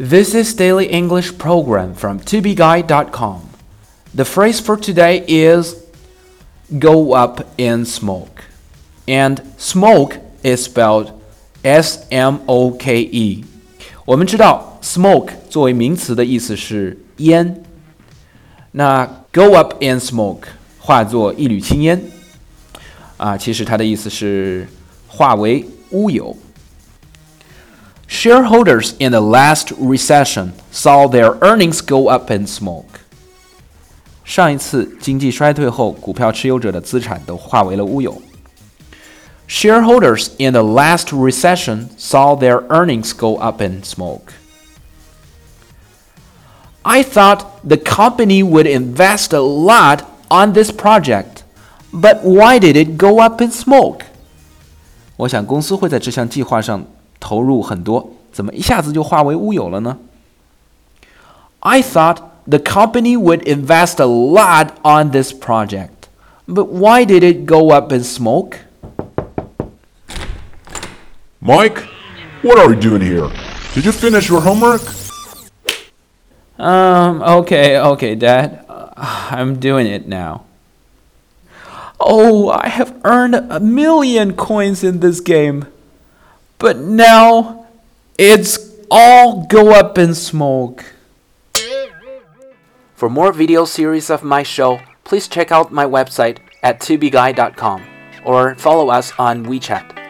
This is Daily English Program from tobeguide.com. The phrase for today is go up in smoke. And smoke is spelled S M O K E. 我们知道 smoke 作为名词的意思是烟，那 go up in smoke 化作一缕青烟啊，其实它的意思是化为乌有。 Shareholders in the last recession saw their earnings go up in smoke. 上一次经济衰退后，股票持有者的资产都化为了乌有。Shareholders in the last recession saw their earnings go up in smoke. I thought the company would invest a lot on this project, but why did it go up in smoke? 我想公司会在这项计划上 投入很多，怎么一下子就化为乌有了呢？I thought the company would invest a lot on this project, but why did it go up in smoke? Mike, what are you doing here? Did you finish your homework? Um, okay, okay, Dad. Uh, I'm doing it now. Oh, I have earned a million coins in this game. But now it's all go up in smoke. For more video series of my show, please check out my website at tubeguy.com or follow us on WeChat.